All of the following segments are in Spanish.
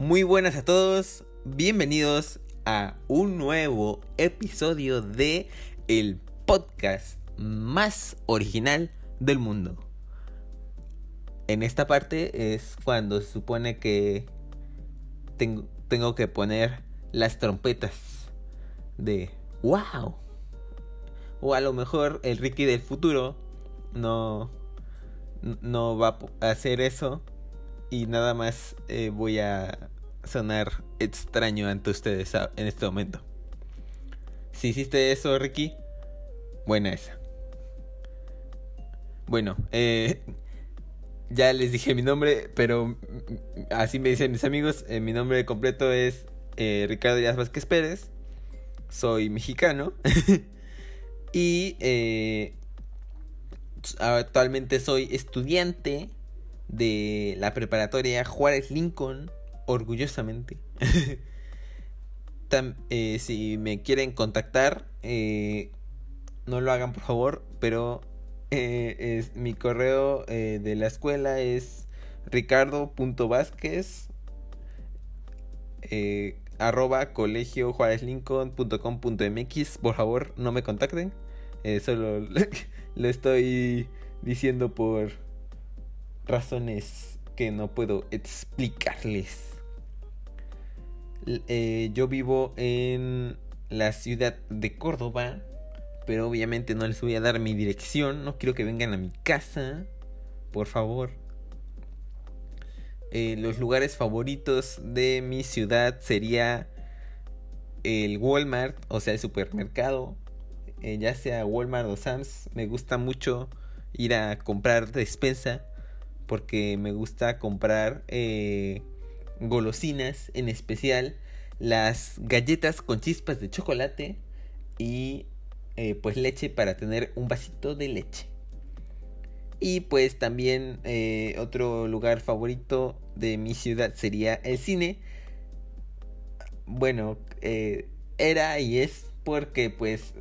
Muy buenas a todos, bienvenidos a un nuevo episodio de el podcast más original del mundo. En esta parte es cuando se supone que tengo, tengo que poner las trompetas de wow. O a lo mejor el Ricky del futuro no, no va a hacer eso y nada más eh, voy a sonar extraño ante ustedes en este momento. Si hiciste eso, Ricky, buena esa. Bueno, eh, ya les dije mi nombre, pero así me dicen mis amigos. Eh, mi nombre completo es Ricardo Díaz Vázquez Pérez. Soy mexicano. y actualmente soy estudiante de la preparatoria Juárez Lincoln, orgullosamente. si me quieren contactar, no lo hagan por favor, pero eh, es, mi correo eh, de la escuela es ricardo.vázquez eh, arroba colegio Por favor, no me contacten. Eh, solo lo estoy diciendo por razones que no puedo explicarles. yo vivo en la ciudad de Córdoba, pero obviamente no les voy a dar mi dirección. No quiero que vengan a mi casa. Por favor. Eh, los lugares favoritos de mi ciudad sería el Walmart, o sea, el supermercado. Eh, ya sea Walmart o Sam's. Me gusta mucho ir a comprar despensa. Porque me gusta comprar eh, golosinas, en especial las galletas con chispas de chocolate y eh, pues leche para tener un vasito de leche. Y pues también eh, otro lugar favorito de mi ciudad sería el cine. Bueno, era y es porque pues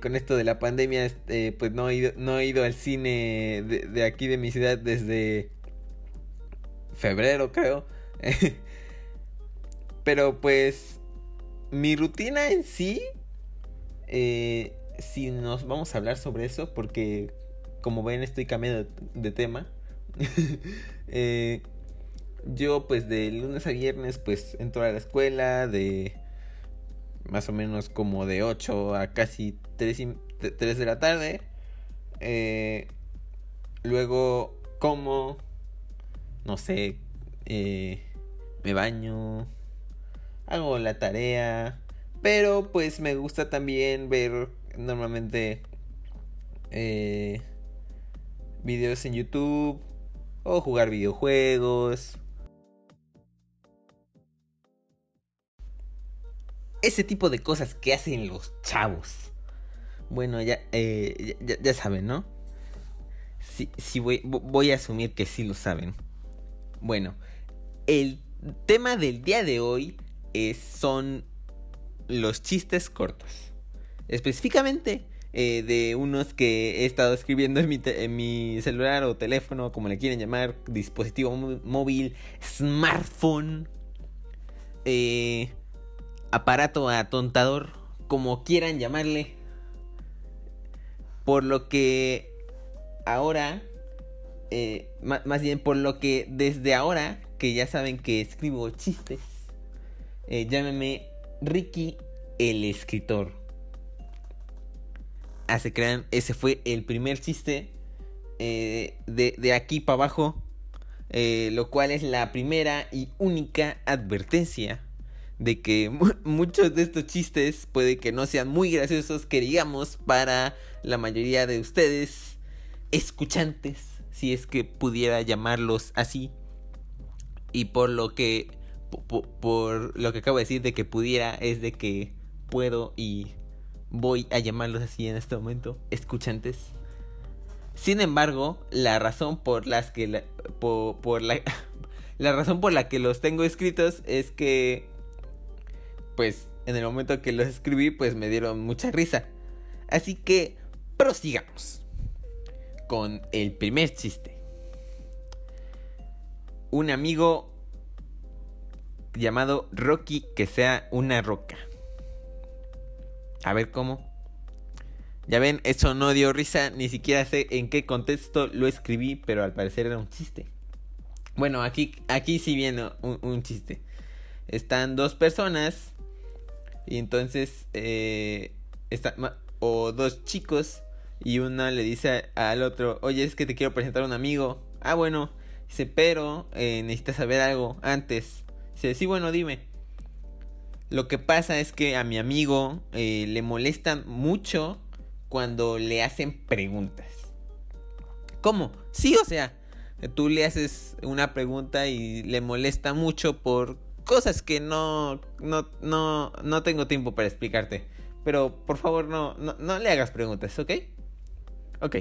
con esto de la pandemia pues no he, ido, no he ido al cine de aquí de mi ciudad desde febrero creo. Pero pues mi rutina en sí si nos vamos a hablar sobre eso, porque como ven estoy cambiando de, tema. Eh, yo pues de lunes a viernes pues entro a la escuela de más o menos como de 8 a casi 3, de la tarde. Eh, luego como, no sé, eh, me baño, hago la tarea, pero pues me gusta también ver normalmente eh, videos en YouTube o jugar videojuegos. Ese tipo de cosas que hacen los chavos. Bueno, ya, eh, ya, saben, ¿no? Sí, voy, voy a asumir que sí lo saben. Bueno, el tema del día de hoy es, son los chistes cortos específicamente eh, de unos que he estado escribiendo en mi, celular o teléfono, como le quieren llamar, dispositivo móvil, smartphone, eh, aparato atontador, como quieran llamarle. Por lo que ahora, eh, más bien por lo que desde ahora, que ya saben que escribo chistes, llámeme Ricky el escritor Ah, crean, ese fue el primer chiste eh, de, aquí para abajo. Eh, lo cual es la primera y única advertencia de que muchos de estos chistes puede que no sean muy graciosos que digamos para la mayoría de ustedes escuchantes, si es que pudiera llamarlos así. Y por lo que por lo que acabo de decir de que pudiera es de que puedo y voy a llamarlos así en este momento, escuchantes. Sin embargo, la razón por las que la, por, la, la razón por la que los tengo escritos es que pues en el momento que los escribí pues me dieron mucha risa. Así que prosigamos con el primer chiste. Un amigo llamado Rocky que sea una roca. A ver cómo. Ya ven, eso no dio risa, ni siquiera sé en qué contexto lo escribí, pero al parecer era un chiste. Bueno, aquí, aquí sí viene un, chiste. Están dos personas y entonces eh, o dos chicos y uno le dice al otro, oye, es que te quiero presentar a un amigo. Ah, bueno, dice, pero eh, necesitas saber algo antes. Dice, sí, bueno, dime. Lo que pasa es que a mi amigo eh, le molestan mucho cuando le hacen preguntas. ¿Cómo? Sí, o sea, tú le haces una pregunta y le molesta mucho por cosas que no, no, no, no tengo tiempo para explicarte. Pero por favor no, no, le hagas preguntas, ¿ok? Ok.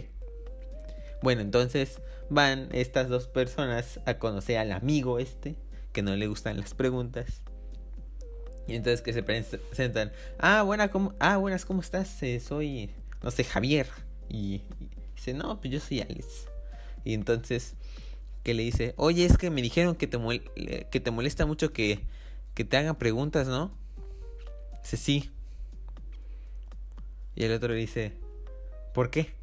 Bueno, entonces van estas dos personas a conocer al amigo este, que no le gustan las preguntas. Y entonces que se presentan. Ah, buena, ¿cómo, ah, buenas, ¿cómo estás? Eh, soy no sé, Javier. Y, dice, no, pues yo soy Alex. Y entonces, que le dice, oye, es que me dijeron que te, que te molesta mucho que, que te hagan preguntas, ¿no? Dice, sí. Y el otro le dice, ¿por qué?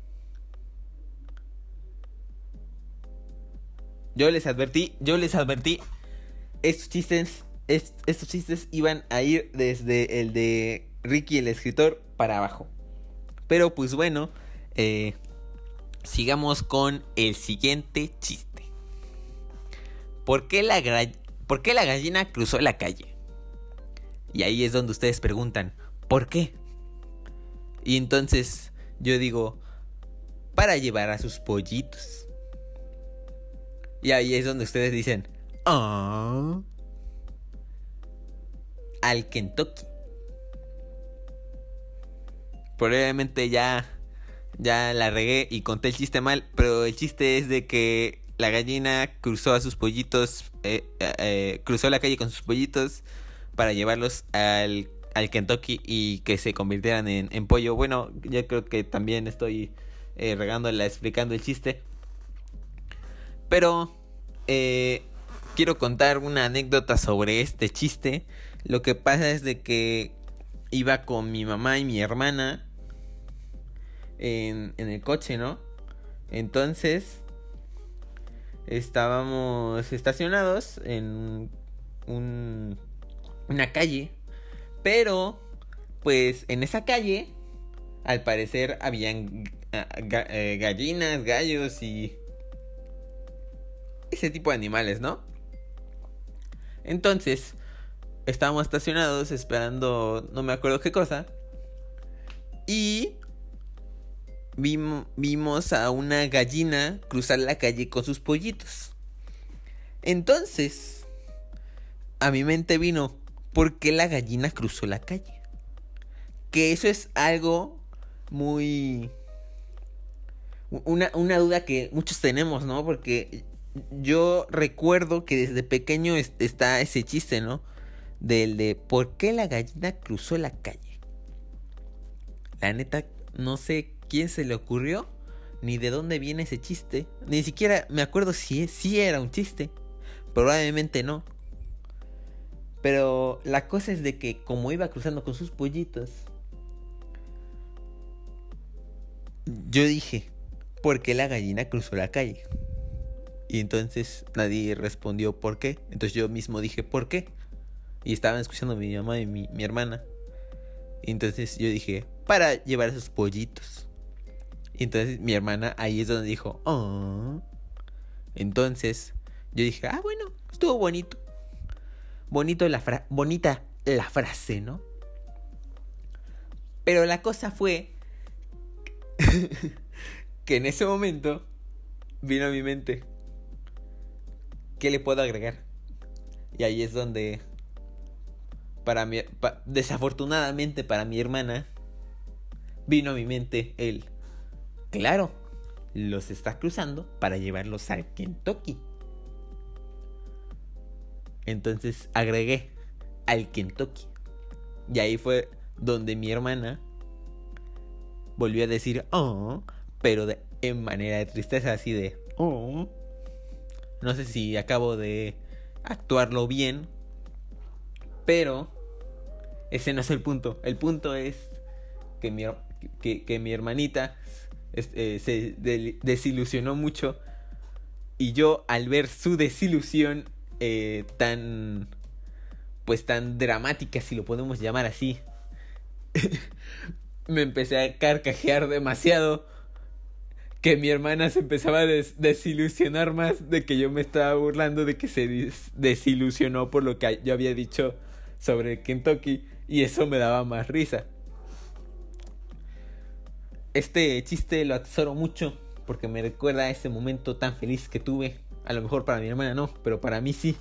Yo les advertí, yo les advertí, estos chistes, estos chistes iban a ir desde el de Ricky el escritor para abajo. Pero pues bueno, eh, sigamos con el siguiente chiste. ¿Por qué, la ¿Por qué la gallina cruzó la calle? Y ahí es donde ustedes preguntan, ¿por qué? Y entonces yo digo, para llevar a sus pollitos. Y ahí es donde ustedes dicen, ah, al Kentucky probablemente ya, ya la regué y conté el chiste mal, pero el chiste es de que la gallina cruzó a sus pollitos, eh, eh, eh, cruzó la calle con sus pollitos para llevarlos al, al Kentucky y que se convirtieran en, pollo. Bueno, yo creo que también estoy regándola explicando el chiste. Pero quiero contar una anécdota sobre este chiste. Lo que pasa es de que iba con mi mamá y mi hermana en, el coche, ¿no? Entonces, estábamos estacionados en un, una calle, pero, pues en esa calle, al parecer habían eh, gallinas, gallos y ese tipo de animales, ¿no? Entonces, estábamos estacionados esperando, no me acuerdo qué cosa, y vimos a una gallina cruzar la calle con sus pollitos. Entonces, a mi mente vino, ¿por qué la gallina cruzó la calle? Que eso es algo muy... Una, una duda que muchos tenemos, ¿no? Porque yo recuerdo que desde pequeño está ese chiste, ¿no? Del de por qué la gallina cruzó la calle. La neta, no sé quién se le ocurrió, ni de dónde viene ese chiste. Ni siquiera me acuerdo si, si era un chiste. Probablemente no. Pero la cosa es de que como iba cruzando con sus pollitos, yo dije, ¿por qué la gallina cruzó la calle? Y entonces nadie respondió por qué. Entonces yo mismo dije, ¿por qué? Y estaban escuchando mi mamá y mi, mi hermana. Y entonces yo dije, para llevar a sus pollitos. Y entonces mi hermana ahí es donde dijo, oh. Entonces yo dije, ah, bueno, estuvo bonito. Bonito la fra bonita la frase, ¿no? Pero la cosa fue que en ese momento vino a mi mente, ¿qué le puedo agregar? Y ahí es donde, para mi, desafortunadamente para mi hermana, vino a mi mente el, Claro, los está cruzando para llevarlos al Kentucky. Entonces agregué al Kentucky. Y ahí fue donde mi hermana volvió a decir, oh, pero de, en manera de tristeza, así de, oh. No sé si acabo de actuarlo bien, Pero ese no es el punto. El punto es que mi, que, mi hermanita eh, se desilusionó mucho. Y yo al ver su desilusión eh, tan... Pues tan dramática, si lo podemos llamar así. me empecé a carcajear demasiado que mi hermana se empezaba a desilusionar más de que yo me estaba burlando de que se desilusionó por lo que yo había dicho sobre Kentucky y eso me daba más risa. Este chiste lo atesoro mucho porque me recuerda a ese momento tan feliz que tuve. A lo mejor para mi hermana no, pero para mí sí.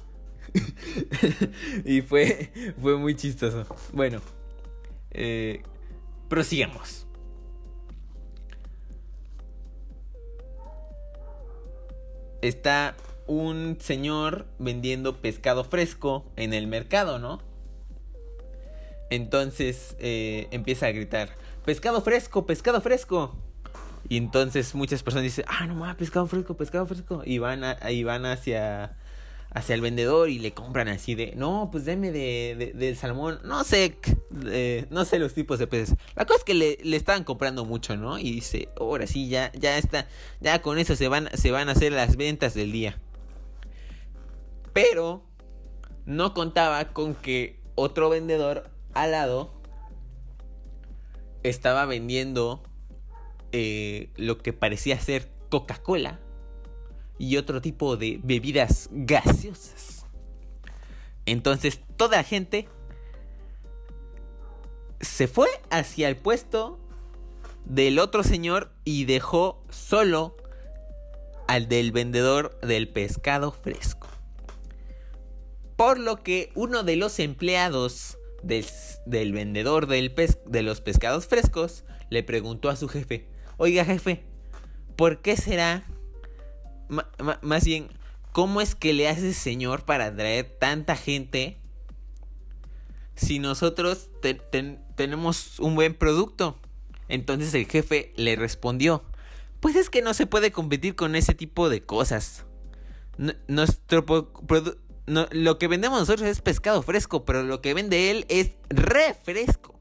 y fue, fue muy chistoso. Bueno, eh, prosigamos. Está un señor vendiendo pescado fresco en el mercado, ¿no? Entonces eh, empieza a gritar, pescado fresco, pescado fresco. Y entonces muchas personas dicen, ah, no más, pescado fresco, pescado fresco. Y van, y van hacia hacia el vendedor y le compran así de, no, pues deme de, de, salmón, no sé, no sé los tipos de peces. La cosa es que le, le estaban comprando mucho, ¿no? Y dice, ahora sí, ya, ya está, ya con eso se van, se van a hacer las ventas del día. Pero no contaba con que otro vendedor al lado estaba vendiendo eh, lo que parecía ser Coca-Cola y otro tipo de bebidas gaseosas. Entonces toda la gente se fue hacia el puesto del otro señor y dejó solo al del vendedor del pescado fresco. Por lo que uno de los empleados del, vendedor del de los pescados frescos le preguntó a su jefe, oiga jefe, ¿por qué será más bien, ¿cómo es que le hace Señor para atraer tanta gente si nosotros tenemos un buen producto? Entonces el jefe le respondió, pues es que no se puede competir con ese tipo de cosas. nuestro lo que vendemos nosotros es pescado fresco, pero lo que vende él es refresco.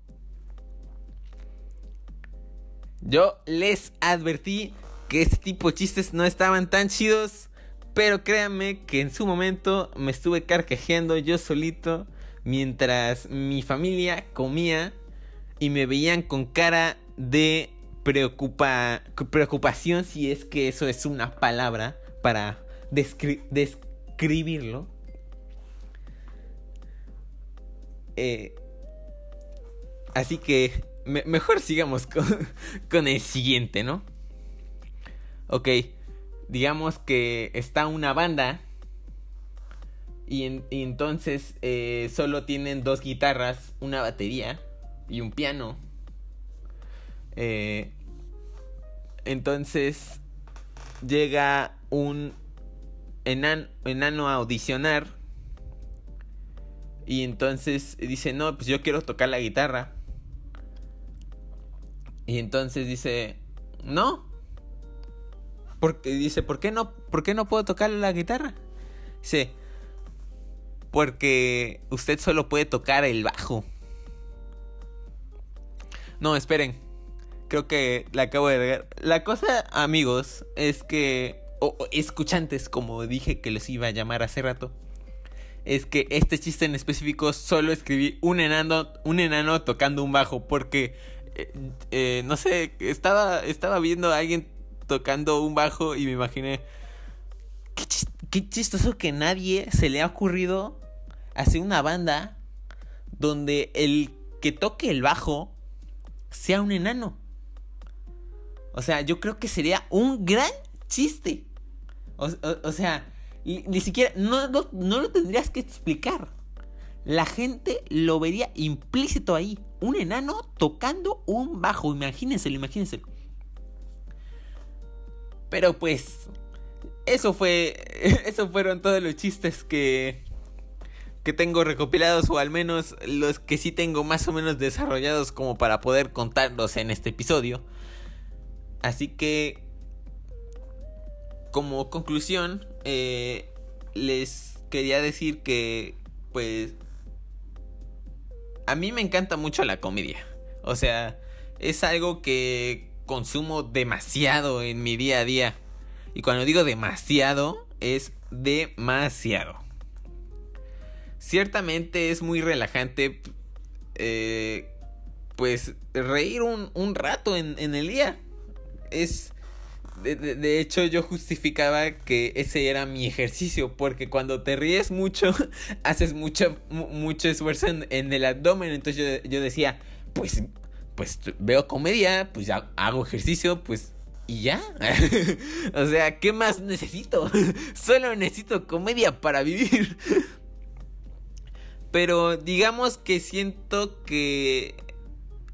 Yo les advertí que este tipo de chistes no estaban tan chidos. Pero créanme que en su momento me estuve carcajeando yo solito mientras mi familia comía y me veían con cara de preocupa preocupación, si es que eso es una palabra para describirlo. Eh, así que mejor sigamos con el siguiente, ¿no? Ok, digamos que está una banda y, entonces eh, solo tienen dos guitarras, una batería y un piano. Eh, entonces llega un enano a audicionar y entonces dice, no, pues yo quiero tocar la guitarra. Y entonces dice, no, porque dice, ¿por qué no, por qué no puedo tocar la guitarra? Dice, porque usted solo puede tocar el bajo. No, esperen. Creo que la acabo de ver. La cosa, amigos, es que. O, escuchantes, como dije que les iba a llamar hace rato. Es que este chiste en específico solo escribí un enano, un enano tocando un bajo. Porque. Eh, eh, no sé, estaba, estaba viendo a alguien tocando un bajo y me imaginé, qué, chistoso que nadie se le ha ocurrido hacer una banda donde el que toque el bajo sea un enano. O sea, yo creo que sería un gran chiste. O, sea, ni, siquiera, no, no, lo tendrías que explicar. La gente lo vería implícito ahí. Un enano tocando un bajo. Imagínenselo, imagínenselo. Pero pues, eso fue, eso fueron todos los chistes que, que tengo recopilados o al menos los que sí tengo más o menos desarrollados como para poder contarlos en este episodio. Así que, como conclusión, eh, les quería decir que, pues, a mí me encanta mucho la comedia. O sea, es algo que consumo demasiado en mi día a día. Y cuando digo demasiado, es demasiado. Ciertamente es muy relajante, eh, pues, reír un, un rato en, en, el día. Es... De, de, de, hecho, yo justificaba que ese era mi ejercicio, porque cuando te ríes mucho, haces mucho, mucho esfuerzo en, en el abdomen. Entonces yo, yo decía, pues pues veo comedia, pues ya hago ejercicio, pues y ya. o sea, ¿qué más necesito? Solo necesito comedia para vivir. Pero digamos que siento que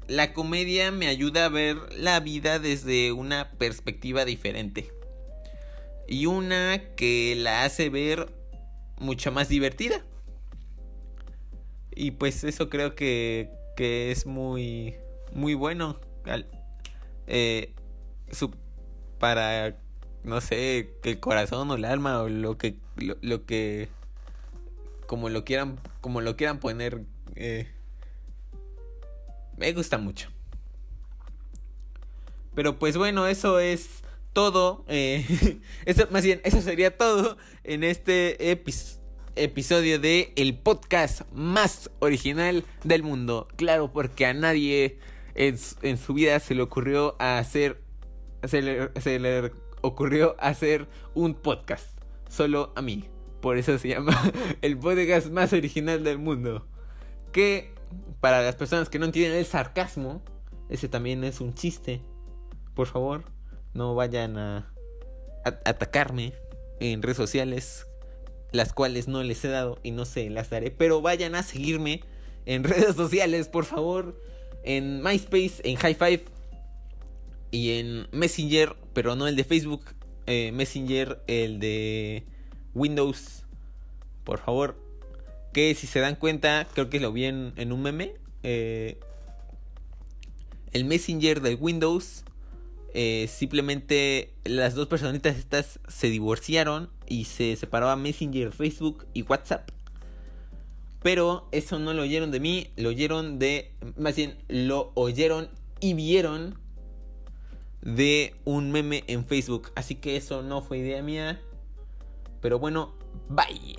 la comedia me ayuda a ver la vida desde una perspectiva diferente. Y una que la hace ver mucho más divertida. Y pues eso creo que, que es muy, muy bueno. Eh, para, no sé, el corazón o el alma o lo que, lo, que, como lo quieran, como lo quieran poner. Eh, me gusta mucho. Pero pues bueno, eso es todo. Eh, eso, más bien, eso sería todo en este episodio de el podcast más original del mundo. Claro, porque a nadie en, su vida se le ocurrió hacer. Se le ocurrió hacer un podcast. Solo a mí. Por eso se llama el podcast más original del mundo. Que para las personas que no entienden el sarcasmo, ese también es un chiste. Por favor, no vayan a, a atacarme en redes sociales, las cuales no les he dado y no se las daré. Pero vayan a seguirme en redes sociales, por favor. En MySpace, en High Five y en Messenger, pero no el de Facebook. Eh, Messenger, el de Windows. Por favor. Que si se dan cuenta, creo que lo vi en, un meme. Eh, el Messenger del Windows. Eh, simplemente las dos personitas estas se divorciaron y se separaba Messenger, Facebook y WhatsApp. Pero eso no lo oyeron de mí, lo oyeron de. Más bien, lo oyeron y vieron de un meme en Facebook. Así que eso no fue idea mía. Pero bueno, bye.